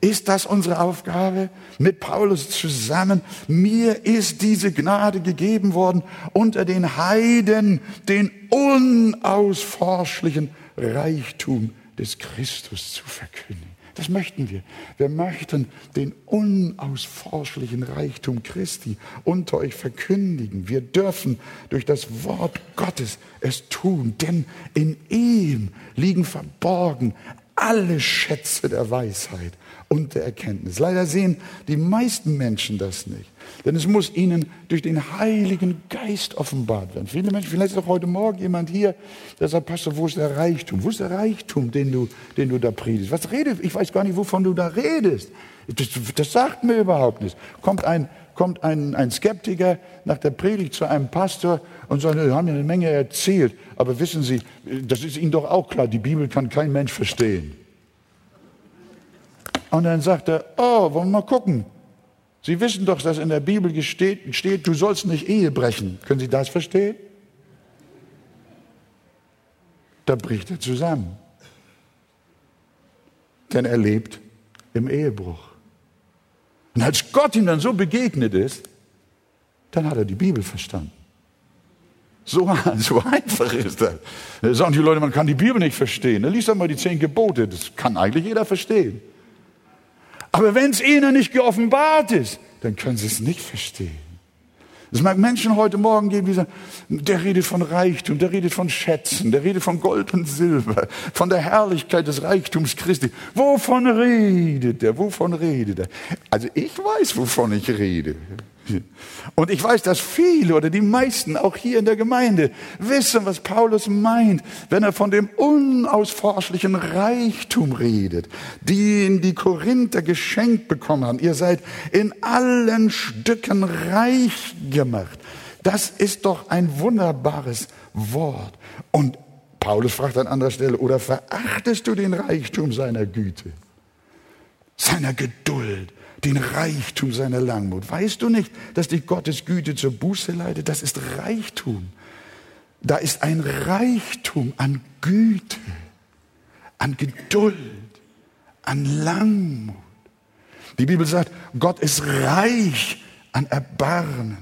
Ist das unsere Aufgabe? Mit Paulus zusammen. Mir ist diese Gnade gegeben worden, unter den Heiden den unausforschlichen Reichtum des Christus zu verkündigen. Das möchten wir. Wir möchten den unausforschlichen Reichtum Christi unter euch verkündigen. Wir dürfen durch das Wort Gottes es tun, denn in ihm liegen verborgen alle Schätze der Weisheit und der Erkenntnis. Leider sehen die meisten Menschen das nicht. Denn es muss ihnen durch den Heiligen Geist offenbart werden. Viele Menschen, vielleicht ist auch heute Morgen jemand hier, der sagt, Pastor, wo ist der Reichtum? Wo ist der Reichtum, den du, den du da predigst? Was redest? Ich weiß gar nicht, wovon du da redest. Das, das sagt mir überhaupt nichts. Kommt ein, kommt ein, ein Skeptiker nach der Predigt zu einem Pastor und sagt, wir haben ja eine Menge erzählt, aber wissen Sie, das ist Ihnen doch auch klar, die Bibel kann kein Mensch verstehen. Und dann sagt er, oh, wollen wir mal gucken. Sie wissen doch, dass in der Bibel steht, steht, du sollst nicht Ehe brechen. Können Sie das verstehen? Da bricht er zusammen. Denn er lebt im Ehebruch. Und als Gott ihm dann so begegnet ist, dann hat er die Bibel verstanden. So, *laughs* so einfach ist das. Da sagen die Leute, man kann die Bibel nicht verstehen. Dann liest doch mal die zehn Gebote. Das kann eigentlich jeder verstehen. Aber wenn es ihnen nicht geoffenbart ist, dann können sie es nicht verstehen. Es mag Menschen heute Morgen geben, die sagen, der redet von Reichtum, der redet von Schätzen, der redet von Gold und Silber, von der Herrlichkeit des Reichtums Christi. Wovon redet er? Wovon redet er? Also ich weiß, wovon ich rede. Und ich weiß, dass viele oder die meisten auch hier in der Gemeinde wissen, was Paulus meint, wenn er von dem unausforschlichen Reichtum redet, den die Korinther geschenkt bekommen haben. Ihr seid in allen Stücken reich gemacht. Das ist doch ein wunderbares Wort. Und Paulus fragt an anderer Stelle, oder verachtest du den Reichtum seiner Güte, seiner Geduld, den Reichtum seiner Langmut. Weißt du nicht, dass dich Gottes Güte zur Buße leitet? Das ist Reichtum. Da ist ein Reichtum an Güte, an Geduld, an Langmut. Die Bibel sagt, Gott ist reich an Erbarmen.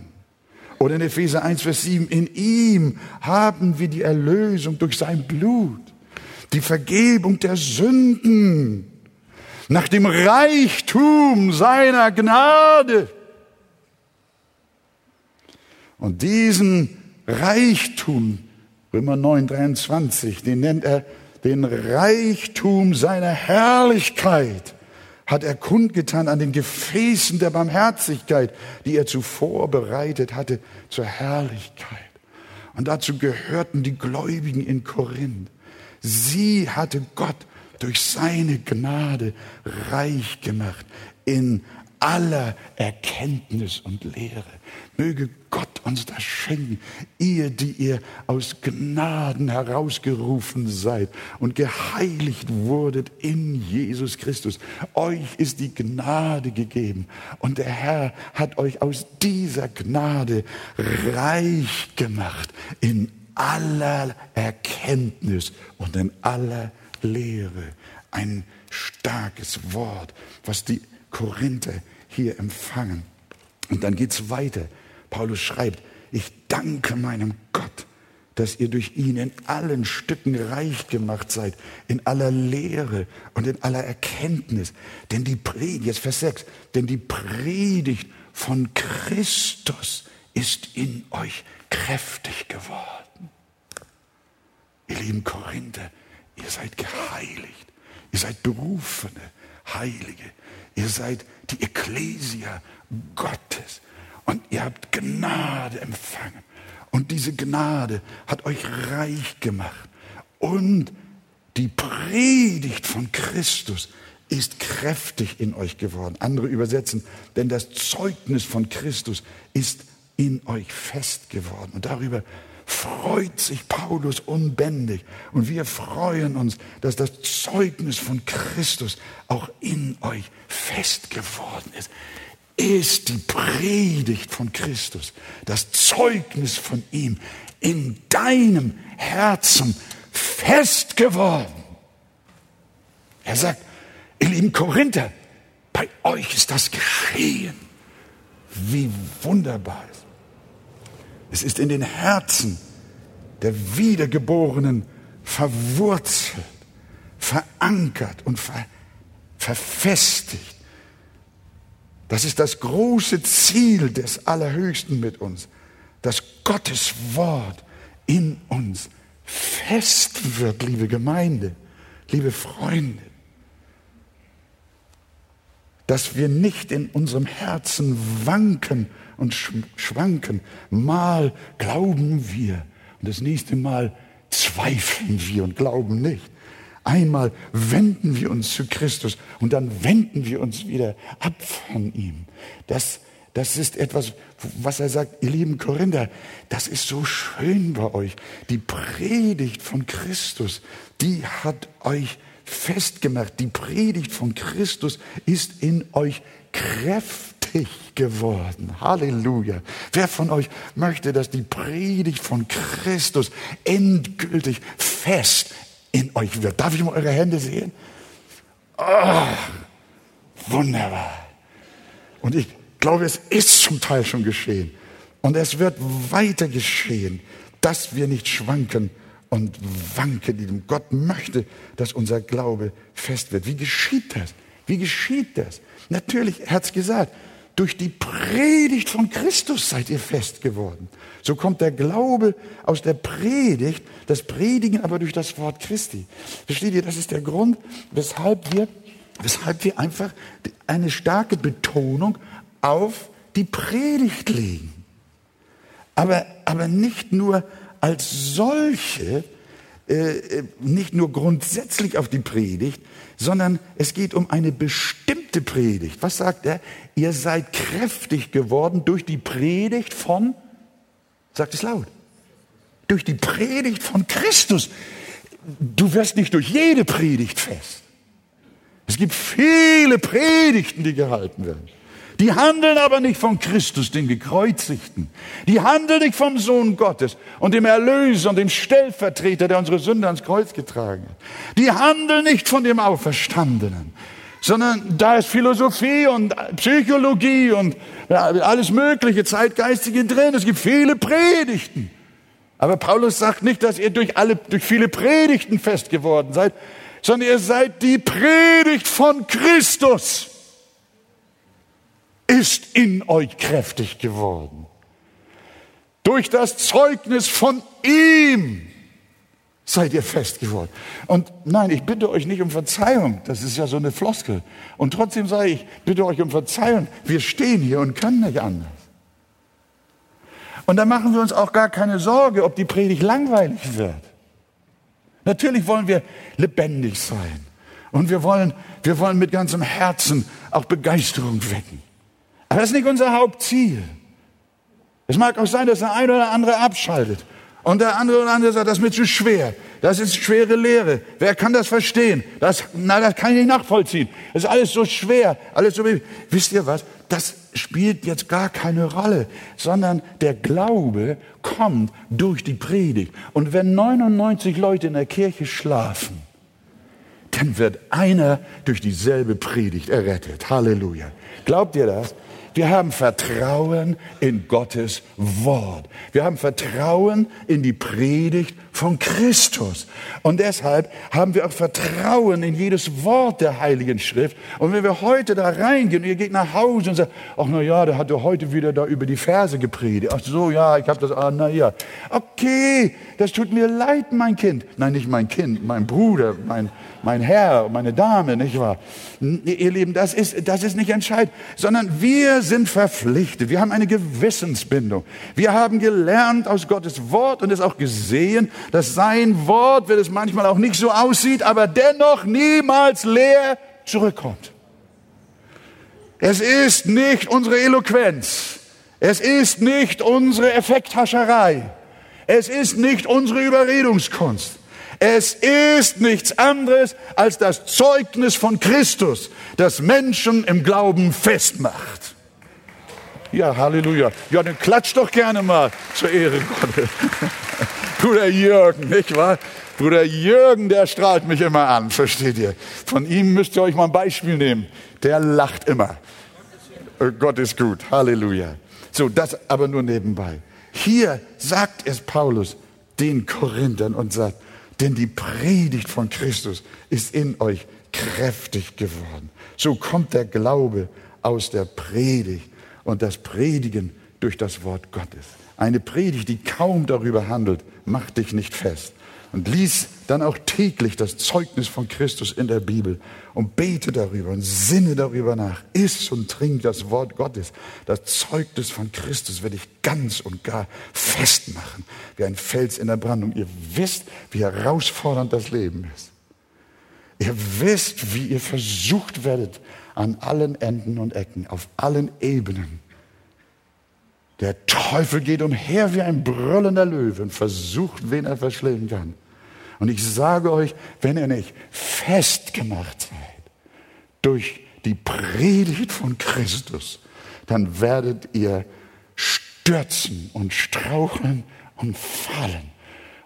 Oder in Epheser 1, Vers 7, in ihm haben wir die Erlösung durch sein Blut, die Vergebung der Sünden nach dem Reichtum seiner Gnade. Und diesen Reichtum, Römer 9, 23, den nennt er den Reichtum seiner Herrlichkeit, hat er kundgetan an den Gefäßen der Barmherzigkeit, die er zuvor bereitet hatte zur Herrlichkeit. Und dazu gehörten die Gläubigen in Korinth. Sie hatte Gott durch seine Gnade reich gemacht in aller Erkenntnis und Lehre. Möge Gott uns das schenken, ihr, die ihr aus Gnaden herausgerufen seid und geheiligt wurdet in Jesus Christus. Euch ist die Gnade gegeben und der Herr hat euch aus dieser Gnade reich gemacht in aller Erkenntnis und in aller Lehre. Ein starkes Wort, was die Korinther hier empfangen. Und dann geht es weiter. Paulus schreibt, ich danke meinem Gott, dass ihr durch ihn in allen Stücken reich gemacht seid, in aller Lehre und in aller Erkenntnis. Denn die Predigt, jetzt Vers 6, denn die Predigt von Christus ist in euch kräftig geworden. Ihr lieben Korinther, Ihr seid geheiligt. Ihr seid berufene Heilige. Ihr seid die Ekklesia Gottes. Und ihr habt Gnade empfangen. Und diese Gnade hat euch reich gemacht. Und die Predigt von Christus ist kräftig in euch geworden. Andere übersetzen, denn das Zeugnis von Christus ist in euch fest geworden. Und darüber freut sich Paulus unbändig. Und wir freuen uns, dass das Zeugnis von Christus auch in euch fest geworden ist. Ist die Predigt von Christus, das Zeugnis von ihm in deinem Herzen fest geworden? Er sagt, ihr lieben Korinther, Bei euch ist das geschehen. Wie wunderbar ist. Es ist in den Herzen der Wiedergeborenen verwurzelt, verankert und ver verfestigt. Das ist das große Ziel des Allerhöchsten mit uns, dass Gottes Wort in uns fest wird, liebe Gemeinde, liebe Freunde. Dass wir nicht in unserem Herzen wanken und schwanken. Mal glauben wir und das nächste Mal zweifeln wir und glauben nicht. Einmal wenden wir uns zu Christus und dann wenden wir uns wieder ab von ihm. Das, das ist etwas, was er sagt, ihr lieben Korinther, das ist so schön bei euch. Die Predigt von Christus, die hat euch festgemacht. Die Predigt von Christus ist in euch kräftig geworden. Halleluja. Wer von euch möchte, dass die Predigt von Christus endgültig fest in euch wird? Darf ich mal eure Hände sehen? Oh, wunderbar. Und ich glaube, es ist zum Teil schon geschehen. Und es wird weiter geschehen, dass wir nicht schwanken und wanken. Gott möchte, dass unser Glaube fest wird. Wie geschieht das? Wie geschieht das? Natürlich, er hat es gesagt, durch die Predigt von Christus seid ihr fest geworden. So kommt der Glaube aus der Predigt, das Predigen aber durch das Wort Christi. Versteht ihr, das ist der Grund, weshalb wir, weshalb wir einfach eine starke Betonung auf die Predigt legen. Aber, aber nicht nur als solche, äh, äh, nicht nur grundsätzlich auf die Predigt, sondern es geht um eine bestimmte Predigt. Was sagt er? Ihr seid kräftig geworden durch die Predigt von, sagt es laut, durch die Predigt von Christus. Du wirst nicht durch jede Predigt fest. Es gibt viele Predigten, die gehalten werden. Die handeln aber nicht von Christus, dem Gekreuzigten. Die handeln nicht vom Sohn Gottes und dem Erlöser und dem Stellvertreter, der unsere Sünde ans Kreuz getragen hat. Die handeln nicht von dem Auferstandenen, sondern da ist Philosophie und Psychologie und alles mögliche Zeitgeistige drin. Es gibt viele Predigten. Aber Paulus sagt nicht, dass ihr durch alle, durch viele Predigten fest geworden seid, sondern ihr seid die Predigt von Christus ist in euch kräftig geworden. Durch das Zeugnis von ihm seid ihr fest geworden. Und nein, ich bitte euch nicht um Verzeihung, das ist ja so eine Floskel. Und trotzdem sage ich, bitte euch um Verzeihung, wir stehen hier und können nicht anders. Und da machen wir uns auch gar keine Sorge, ob die Predigt langweilig wird. Natürlich wollen wir lebendig sein. Und wir wollen, wir wollen mit ganzem Herzen auch Begeisterung wecken. Aber das ist nicht unser Hauptziel. Es mag auch sein, dass der eine oder andere abschaltet. Und der andere oder andere sagt, das ist mir zu schwer. Das ist schwere Lehre. Wer kann das verstehen? Das, na, das kann ich nicht nachvollziehen. Das ist alles so schwer. Alles so, wisst ihr was? Das spielt jetzt gar keine Rolle, sondern der Glaube kommt durch die Predigt. Und wenn 99 Leute in der Kirche schlafen, dann wird einer durch dieselbe Predigt errettet. Halleluja. Glaubt ihr das? Wir haben Vertrauen in Gottes Wort. Wir haben Vertrauen in die Predigt von Christus. Und deshalb haben wir auch Vertrauen in jedes Wort der Heiligen Schrift. Und wenn wir heute da reingehen und ihr geht nach Hause und sagt, ach na ja, der hat doch heute wieder da über die Verse gepredigt. Ach so, ja, ich habe das, ah na ja. Okay, das tut mir leid, mein Kind. Nein, nicht mein Kind, mein Bruder, mein, mein Herr, meine Dame, nicht wahr? Ihr Lieben, das ist, das ist nicht entscheidend, sondern wir sind verpflichtet. Wir haben eine Gewissensbindung. Wir haben gelernt aus Gottes Wort und es auch gesehen, dass sein Wort, wenn es manchmal auch nicht so aussieht, aber dennoch niemals leer zurückkommt. Es ist nicht unsere Eloquenz. Es ist nicht unsere Effekthascherei. Es ist nicht unsere Überredungskunst. Es ist nichts anderes als das Zeugnis von Christus, das Menschen im Glauben festmacht. Ja, Halleluja. Ja, dann klatscht doch gerne mal zur Ehre Gottes. *laughs* Bruder Jürgen, nicht wahr? Bruder Jürgen, der strahlt mich immer an, versteht ihr? Von ihm müsst ihr euch mal ein Beispiel nehmen. Der lacht immer. Gott ist gut. Halleluja. So, das aber nur nebenbei. Hier sagt es Paulus den Korinthern und sagt, denn die Predigt von Christus ist in euch kräftig geworden. So kommt der Glaube aus der Predigt und das Predigen durch das Wort Gottes. Eine Predigt, die kaum darüber handelt, macht dich nicht fest. Und lies dann auch täglich das Zeugnis von Christus in der Bibel und bete darüber und sinne darüber nach. Iss und trink das Wort Gottes. Das Zeugnis von Christus werde ich ganz und gar festmachen, wie ein Fels in der Brandung. Ihr wisst, wie herausfordernd das Leben ist. Ihr wisst, wie ihr versucht werdet an allen Enden und Ecken, auf allen Ebenen. Der Teufel geht umher wie ein brüllender Löwe und versucht, wen er verschlingen kann. Und ich sage euch, wenn ihr nicht festgemacht seid durch die Predigt von Christus, dann werdet ihr stürzen und straucheln und fallen.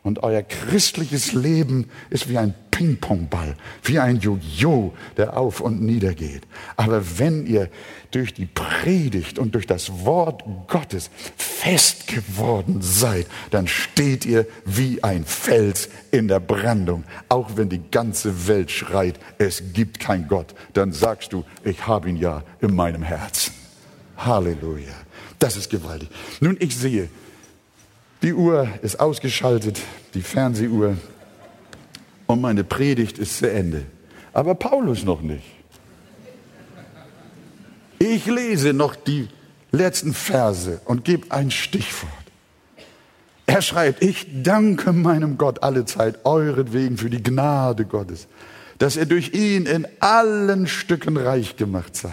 Und euer christliches Leben ist wie ein Ping-Pong-Ball, wie ein Jojo, der auf und nieder geht. Aber wenn ihr durch die Predigt und durch das Wort Gottes fest geworden seid, dann steht ihr wie ein Fels in der Brandung. Auch wenn die ganze Welt schreit, es gibt kein Gott, dann sagst du, ich habe ihn ja in meinem Herzen. Halleluja. Das ist gewaltig. Nun, ich sehe, die Uhr ist ausgeschaltet, die Fernsehuhr, und meine Predigt ist zu Ende. Aber Paulus noch nicht. Ich lese noch die letzten Verse und gebe ein Stichwort. Er schreibt, ich danke meinem Gott alle Zeit euretwegen für die Gnade Gottes, dass ihr durch ihn in allen Stücken reich gemacht seid.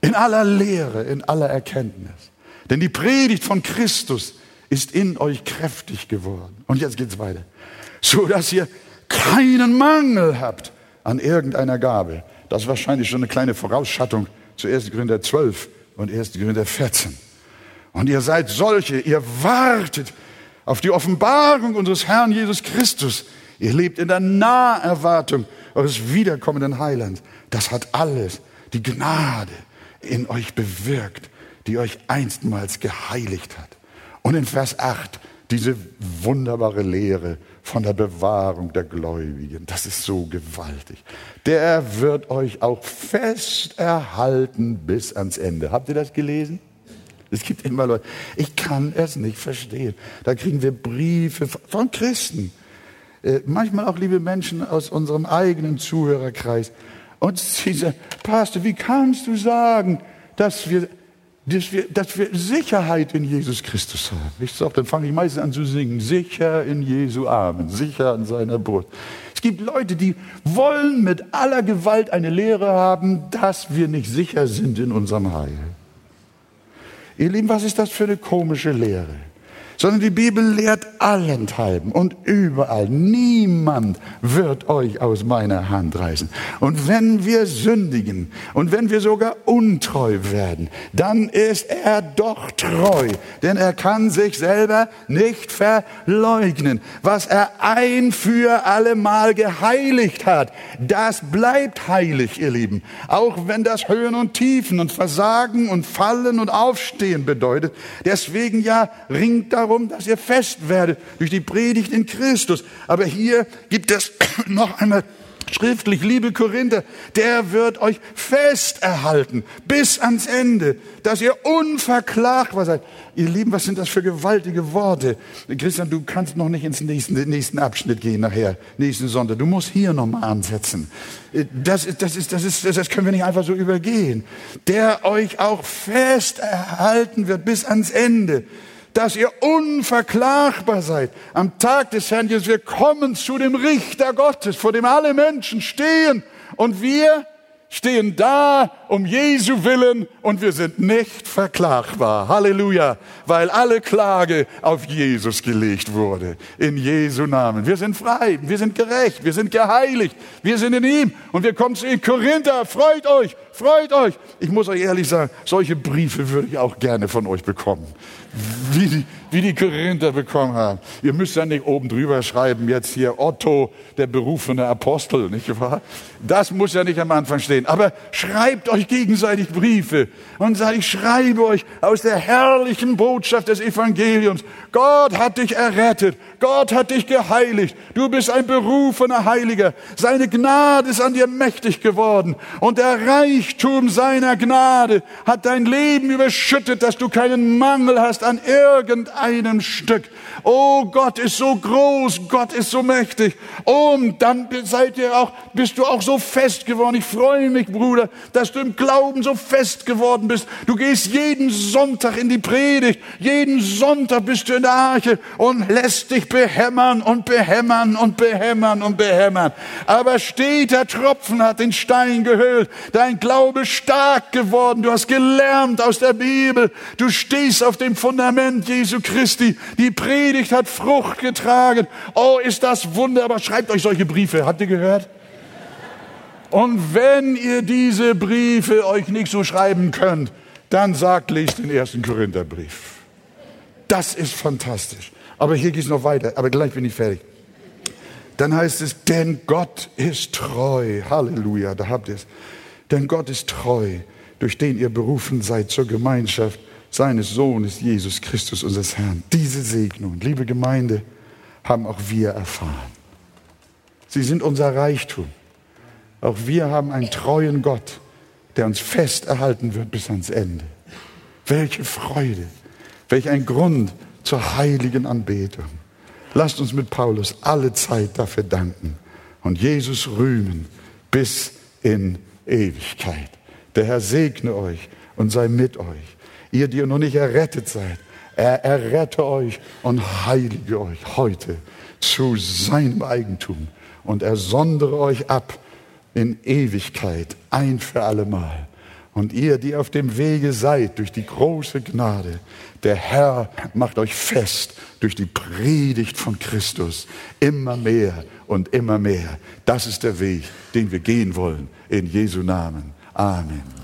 In aller Lehre, in aller Erkenntnis. Denn die Predigt von Christus ist in euch kräftig geworden. Und jetzt geht's weiter. So dass ihr keinen Mangel habt an irgendeiner Gabe. Das ist wahrscheinlich schon eine kleine Vorausschattung zu 1. Korinther 12 und 1. Korinther 14. Und ihr seid solche, ihr wartet auf die Offenbarung unseres Herrn Jesus Christus. Ihr lebt in der Naherwartung eures wiederkommenden Heilands. Das hat alles die Gnade in euch bewirkt, die euch einstmals geheiligt hat. Und in Vers 8 diese wunderbare Lehre von der Bewahrung der Gläubigen. Das ist so gewaltig. Der wird euch auch fest erhalten bis ans Ende. Habt ihr das gelesen? Es gibt immer Leute, ich kann es nicht verstehen. Da kriegen wir Briefe von Christen, äh, manchmal auch liebe Menschen aus unserem eigenen Zuhörerkreis. Und sie sagen, Pastor, wie kannst du sagen, dass wir dass wir, dass wir Sicherheit in Jesus Christus haben. Ich sage, dann fange ich meistens an zu singen, sicher in Jesu Armen, sicher an seiner Brust. Es gibt Leute, die wollen mit aller Gewalt eine Lehre haben, dass wir nicht sicher sind in unserem Heil. Ihr Lieben, was ist das für eine komische Lehre? Sondern die Bibel lehrt allenthalben und überall. Niemand wird euch aus meiner Hand reißen. Und wenn wir sündigen und wenn wir sogar untreu werden, dann ist er doch treu, denn er kann sich selber nicht verleugnen. Was er ein für allemal geheiligt hat, das bleibt heilig, ihr Lieben. Auch wenn das Höhen und Tiefen und Versagen und Fallen und Aufstehen bedeutet. Deswegen ja ringt darum, darum, dass ihr fest werdet durch die Predigt in Christus. Aber hier gibt es *coughs* noch einmal schriftlich, liebe Korinther, der wird euch fest erhalten bis ans Ende, dass ihr unverklagbar seid. Ihr Lieben, was sind das für gewaltige Worte? Christian, du kannst noch nicht ins nächsten, nächsten Abschnitt gehen nachher, nächsten Sonntag. Du musst hier nochmal ansetzen. Das, das, ist, das, ist, das können wir nicht einfach so übergehen. Der euch auch fest erhalten wird bis ans Ende dass ihr unverklagbar seid. Am Tag des Herrn Jesus, wir kommen zu dem Richter Gottes, vor dem alle Menschen stehen. Und wir stehen da um Jesu willen und wir sind nicht verklagbar. Halleluja, weil alle Klage auf Jesus gelegt wurde. In Jesu Namen. Wir sind frei, wir sind gerecht, wir sind geheiligt, wir sind in ihm und wir kommen zu ihm. Korinther, freut euch, freut euch. Ich muss euch ehrlich sagen, solche Briefe würde ich auch gerne von euch bekommen wie die, wie die Korinther bekommen haben. Ihr müsst ja nicht oben drüber schreiben, jetzt hier Otto, der berufene Apostel, nicht wahr? Das muss ja nicht am Anfang stehen. Aber schreibt euch gegenseitig Briefe und sagt, ich schreibe euch aus der herrlichen Botschaft des Evangeliums. Gott hat dich errettet. Gott hat dich geheiligt. Du bist ein berufener Heiliger. Seine Gnade ist an dir mächtig geworden. Und der Reichtum seiner Gnade hat dein Leben überschüttet, dass du keinen Mangel hast an irgendeinem Stück. Oh, Gott ist so groß. Gott ist so mächtig. Und dann seid ihr auch, bist du auch so fest geworden. Ich freue mich, Bruder, dass du im Glauben so fest geworden bist. Du gehst jeden Sonntag in die Predigt. Jeden Sonntag bist du in der Arche und lässt dich behämmern und behämmern und behämmern und behämmern. Aber steter Tropfen hat den Stein gehüllt. Dein Glaube stark geworden. Du hast gelernt aus der Bibel. Du stehst auf dem Fundament Jesu Christi. Die Predigt hat Frucht getragen. Oh, ist das wunderbar. Schreibt euch solche Briefe. Habt ihr gehört? Und wenn ihr diese Briefe euch nicht so schreiben könnt, dann sagt, lest den ersten Korintherbrief. Das ist fantastisch. Aber hier geht es noch weiter, aber gleich bin ich fertig. Dann heißt es, denn Gott ist treu. Halleluja, da habt ihr es. Denn Gott ist treu, durch den ihr berufen seid zur Gemeinschaft seines Sohnes Jesus Christus, unseres Herrn. Diese Segnung, liebe Gemeinde, haben auch wir erfahren. Sie sind unser Reichtum. Auch wir haben einen treuen Gott, der uns fest erhalten wird bis ans Ende. Welche Freude, welch ein Grund zur heiligen Anbetung. Lasst uns mit Paulus alle Zeit dafür danken und Jesus rühmen bis in Ewigkeit. Der Herr segne euch und sei mit euch. Ihr, die ihr noch nicht errettet seid, er errette euch und heilige euch heute zu seinem Eigentum und er sondere euch ab in Ewigkeit ein für allemal. Und ihr, die auf dem Wege seid durch die große Gnade, der Herr macht euch fest durch die Predigt von Christus immer mehr und immer mehr. Das ist der Weg, den wir gehen wollen. In Jesu Namen. Amen.